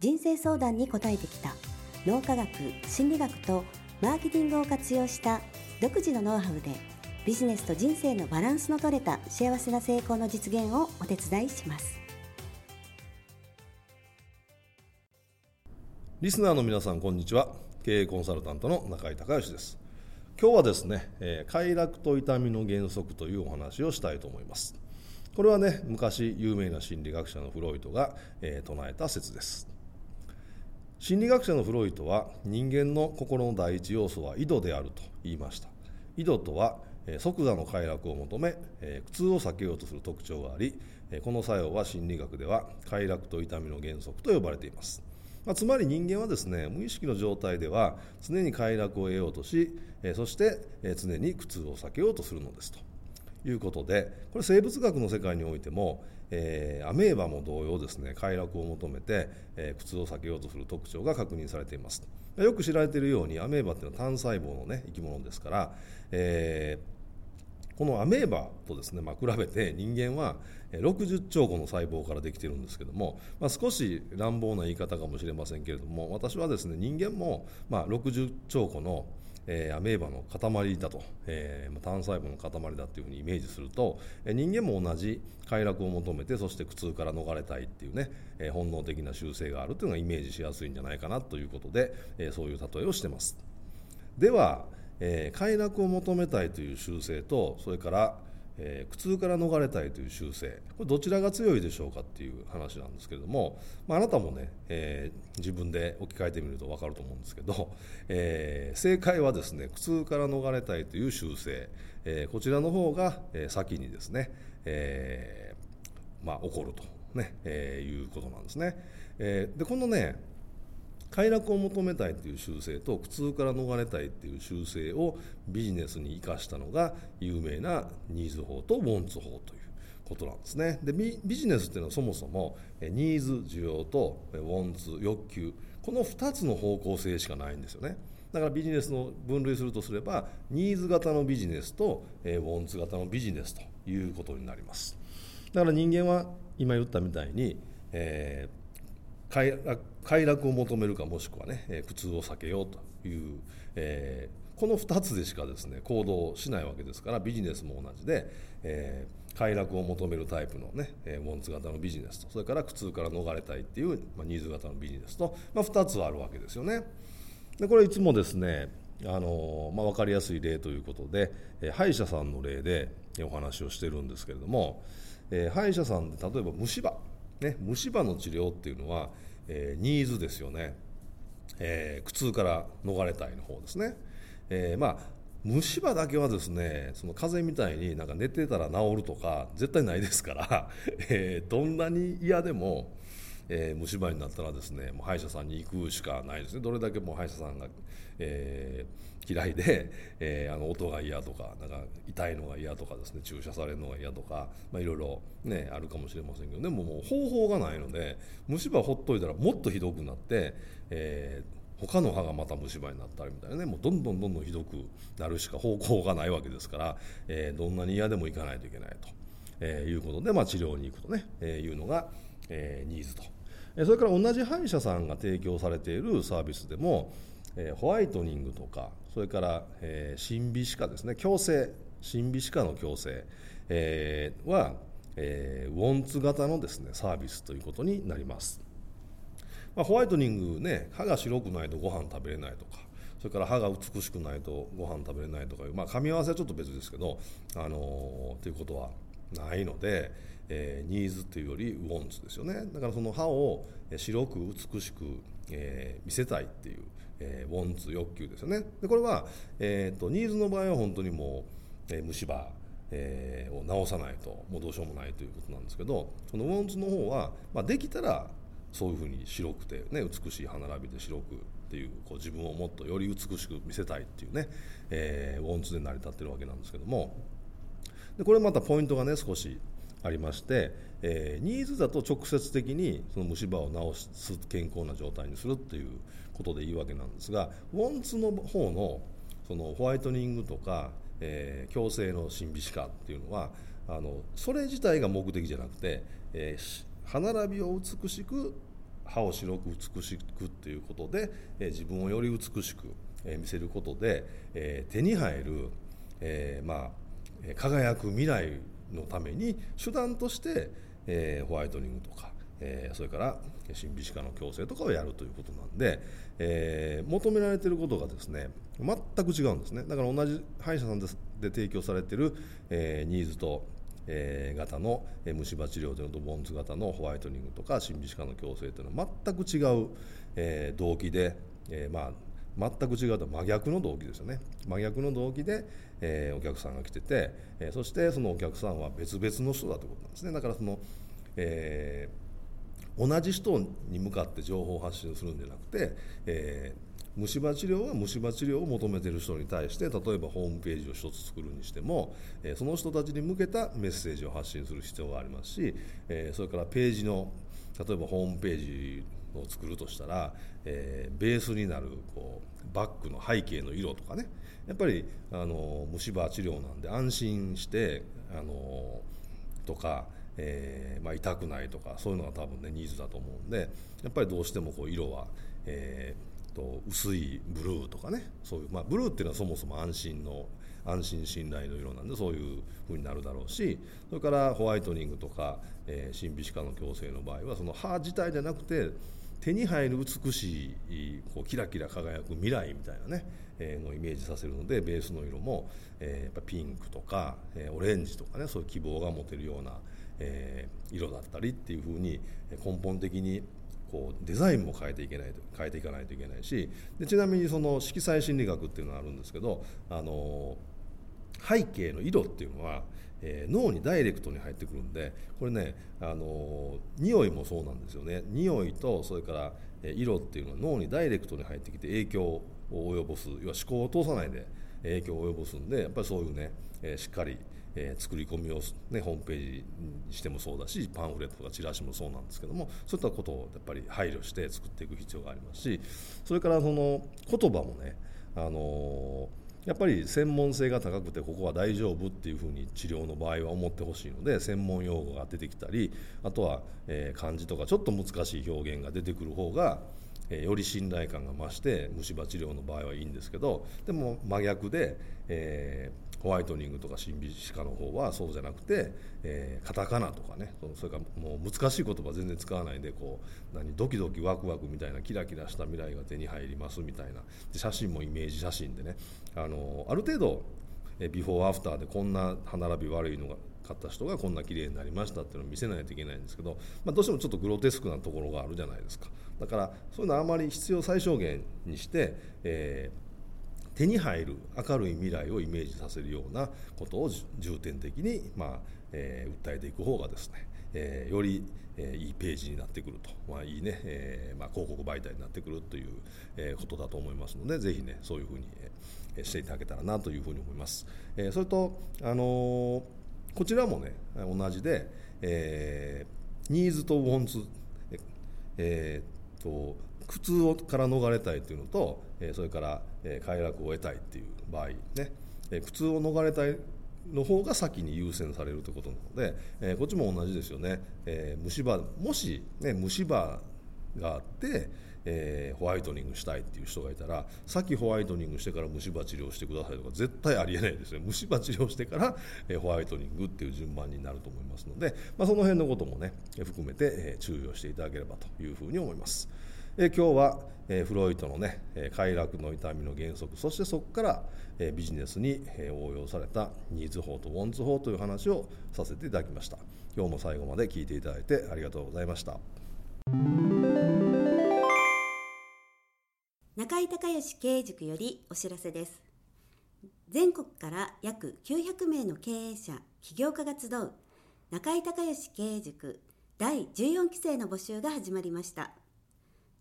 人生相談に応えてきた。脳科学心理学とマーケティングを活用した独自のノウハウでビジネスと人生のバランスの取れた幸せな成功の実現をお手伝いします。リスナーの皆さんこんにちは。経営コンサルタントの中井隆義です。今日はですね、えー、快楽と痛みの原則というお話をしたいと思います。これはね昔有名な心理学者のフロイトが、えー、唱えた説です。心理学者のフロイトは人間の心の第一要素は井戸であると言いました。井戸とは即座の快楽を求め苦痛を避けようとする特徴がありこの作用は心理学では快楽と痛みの原則と呼ばれています。まあ、つまり人間はですね無意識の状態では常に快楽を得ようとしそして常に苦痛を避けようとするのですと。いうことでこれ生物学の世界においても、えー、アメーバも同様ですね快楽を求めて、えー、苦痛を避けようとする特徴が確認されています。よく知られているようにアメーバっていうのは単細胞の、ね、生き物ですから、えー、このアメーバとですね、まあ、比べて人間は60兆個の細胞からできているんですけども、まあ、少し乱暴な言い方かもしれませんけれども私はですね人間も、まあ、60兆個のえー、アメーバの塊だと、えー、単細胞の塊だっていうふうにイメージすると、えー、人間も同じ快楽を求めてそして苦痛から逃れたいっていうね、えー、本能的な習性があるというのがイメージしやすいんじゃないかなということで、えー、そういう例えをしてます。では、えー、快楽を求めたいという習性とそれからえー、苦痛から逃れたいという習性これどちらが強いでしょうかっていう話なんですけれども、まあ、あなたもね、えー、自分で置き換えてみると分かると思うんですけど、えー、正解はですね苦痛から逃れたいという習性、えこちらの方が、え先にですね、えまあ、起こるとね、えいうことなんですね。えでこのね快楽を求めたいという習性と苦痛から逃れたいという習性をビジネスに生かしたのが有名なニーズ法とウォンツ法ということなんですね。でビジネスっていうのはそもそもニーズ需要とウォンツ欲求。この2つの方向性しかないんですよね。だからビジネスの分類するとすればニーズ型のビジネスとウォンツ型のビジネスということになります。だから人間は今言ったみたいに、えー快楽快楽を求めるかもしくはね、え苦痛を避けようという、えー、この2つでしかですね行動しないわけですからビジネスも同じで、えー、快楽を求めるタイプのね、えウォンツ型のビジネスとそれから苦痛から逃れたいっていう、まあ、ニーズ型のビジネスと、まあ、2つあるわけですよね。でこれいつもですねあのまあ、分かりやすい例ということで、え歯医者さんの例でお話をしてるんですけれども、え歯医者さんで例えば虫歯ね、虫歯の治療っていうのは、えー、ニーズですよね、えー、苦痛から逃れたいの方ですね、えー、まあ虫歯だけはですねその風邪みたいになんか寝てたら治るとか絶対ないですから、え、どんなに嫌でもえー、虫歯になったらですねもう歯医者さんに行くしかないですね。どれだけもう歯医者さんが、えー、嫌いで、えー、あの音が嫌とかなんか痛いのが嫌とかですね注射されるのが嫌とか、まあ、いろいろ、ね、あるかもしれませんけどでももう方法がないので虫歯ほっといたらもっとひどくなって、えー他の歯がまた虫歯になったりみたいなねもうどんどんどんどんひどくなるしか方向がないわけですから、えー、どんなに嫌でも行かないといけないと、えー、いうことで、まあ、治療に行くとね、えー、いうのが、え、ニーズと。それから同じ歯医者さんが提供されているサービスでも、えホワイトニングとかそれから、え審美歯科ですね矯正審美歯科の矯正、えは、えウォンツ型のですねサービスということになります、まあ、ホワイトニングね歯が白くないとご飯食べれないとかそれから歯が美しくないとご飯食べれないとかいう、まあ、噛み合わせはちょっと別ですけど、あのー、ということはないので、え、ニーズっていうよりウォンツですよね。だからその歯を白く美しく、え、見せたいっていう、え、ウォンツ欲求ですよね。でこれは、えーと、ニーズの場合は本当にもう、え、虫歯えー、を直さないともうどうしようもないということなんですけどそのウォンツの方は、まあ、できたらそういうふうに白くて、ね、美しい歯並びで白くっていうこう自分をもっとより美しく見せたいっていうね、えー、ウォンツで成り立ってるわけなんですけども。でこれまたポイントがね少しありまして、えー、ニーズだと直接的にその虫歯を治す健康な状態にするっていうことでいいわけなんですがウォンツの方のそのホワイトニングとか、えー、矯正の審美歯科っていうのはあのそれ自体が目的じゃなくて、えー、歯並びを美しく歯を白く美しくっていうことで、えー、自分をより美しく、えー、見せることで、えー、手に入る、えー、まあ輝く未来のために手段として、えー、ホワイトニングとか、えー、それから新美歯科の矯正とかをやるということなんで、えー、求められていることがですね全く違うんですね。だから同じ歯医者さんで提供されている、え、ニーズとえー、型の虫歯治療というのとボンズ型のホワイトニングとか新美歯科の矯正というのは全く違う、えー、動機で、えー、まあ全く違うと真逆の動機ですよね。真逆の動機で、えー、お客さんが来てて、え、そしてそのお客さんは別々の人だということなんですね。だからその、えー、同じ人に向かって情報発信するんじゃなくて、えー虫歯治療は虫歯治療を求めてる人に対して例えばホームページを1つ作るにしても、えその人たちに向けたメッセージを発信する必要がありますし、えそれからページの例えばホームページを作るとしたら、え、ベースになるこうバックの背景の色とかね。やっぱりあの虫歯治療なんで安心してあのとか、えーまあ、痛くないとかそういうのが多分ねニーズだと思うんでやっぱりどうしてもこう色は、えー、と薄いブルーとかね。そういう、まあ、ブルーっていうのはそもそも安心の安心信頼の色なんでそういうふうになるだろうしそれからホワイトニングとか、えー、新美歯科の矯正の場合はその歯自体じゃなくて手に入る美しいこうキラキラ輝く未来みたいなね、えー、のイメージさせるのでベースの色も、えー、やっぱピンクとか、えー、オレンジとかねそういう希望が持てるような、えー、色だったりっていうふうに根本的にこうデザインも変えていけないと変えていかないといけないしでちなみにその色彩心理学っていうのがあるんですけどあの背景の色っていうのはえー、脳にダイレクトに入ってくるんでこれねあの匂いもそうなんですよね。匂いとそれから色っていうのは脳にダイレクトに入ってきて影響を及ぼす。要は思考を通さないで影響を及ぼすんでやっぱりそういうね、えー、しっかり、えー、作り込みを、ね、ホームページにしてもそうだしパンフレットとかチラシもそうなんですけどもそういったことをやっぱり配慮して作っていく必要がありますしそれからその言葉もねあのーやっぱり専門性が高くてここは大丈夫っていうふうに治療の場合は思ってほしいので専門用語が出てきたりあとは、え漢字とかちょっと難しい表現が出てくる方が、えより信頼感が増して虫歯治療の場合はいいんですけどでも真逆で、えーホワイトニングとか新美歯科の方はそうじゃなくて、えー、カタカナとかねそれからもう難しい言葉全然使わないでこう何ドキドキワクワクみたいなキラキラした未来が手に入りますみたいな。で写真もイメージ写真でねあのある程度ビフォーアフターでこんな歯並び悪いのが買った人がこんな綺麗になりましたっていうのを見せないといけないんですけど、まあ、どうしてもちょっとグロテスクなところがあるじゃないですか。だからそういうのはあまり必要最小限にして、えー手に入る明るい未来をイメージさせるようなことを重点的に、まあえー、訴えていく方がですね、えー、より、えー、いいページになってくると、まあ、いいね、えーまあ、広告媒体になってくるという、えー、ことだと思いますのでぜひねそういうふうに、えー、していただけたらなというふうに思います。えー、それと、あのー、こちらもね同じで、えー、ニーズとウォンツ、えー、と苦痛をから逃れたいというのと、えそれから、え快楽を得たいっていう場合ね、え苦痛を逃れたいの方が先に優先されるということなので、えこっちも同じですよね、え虫歯もし、ね、虫歯があって、えー、ホワイトニングしたいっていう人がいたらさっきホワイトニングしてから虫歯治療してくださいとか絶対ありえないですね虫歯治療してから、えー、ホワイトニングっていう順番になると思いますので、まあ、その辺のこともね含めて、えー、注意をしていただければというふうに思います。え今日は、えフロイトのね快楽の痛みの原則そしてそこから、えビジネスに、え応用されたニーズ法とウォンズ法という話をさせていただきました。今日も最後まで聞いていただいてありがとうございました。中井隆義経営塾よりお知らせです。全国から約900名の経営者起業家が集う中井隆義経営塾第14期生の募集が始まりました。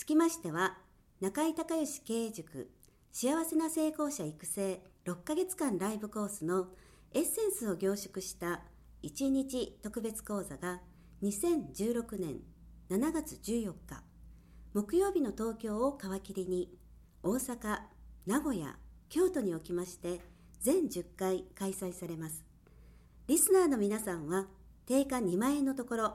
つきましては中井隆義経営塾幸せな成功者育成6ヶ月間ライブコースのエッセンスを凝縮した1日特別講座が2016年7月14日木曜日の東京を皮切りに大阪、名古屋、京都におきまして全10回開催されます。リスナーの皆さんは定価2万円のところ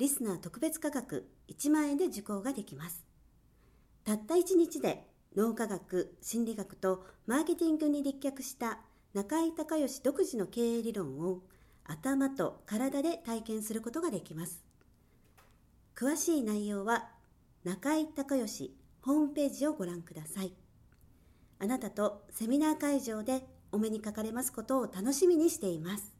リスナー特別価格1万円で受講ができます。たった1日で脳科学、心理学とマーケティングに立脚した中井隆義独自の経営理論を頭と体で体験することができます。詳しい内容は中井隆義ホームページをご覧ください。あなたとセミナー会場でお目にかかれますことを楽しみにしています。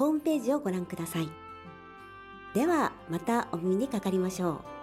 ホームページをご覧ください。ではまたお耳にかかりましょう。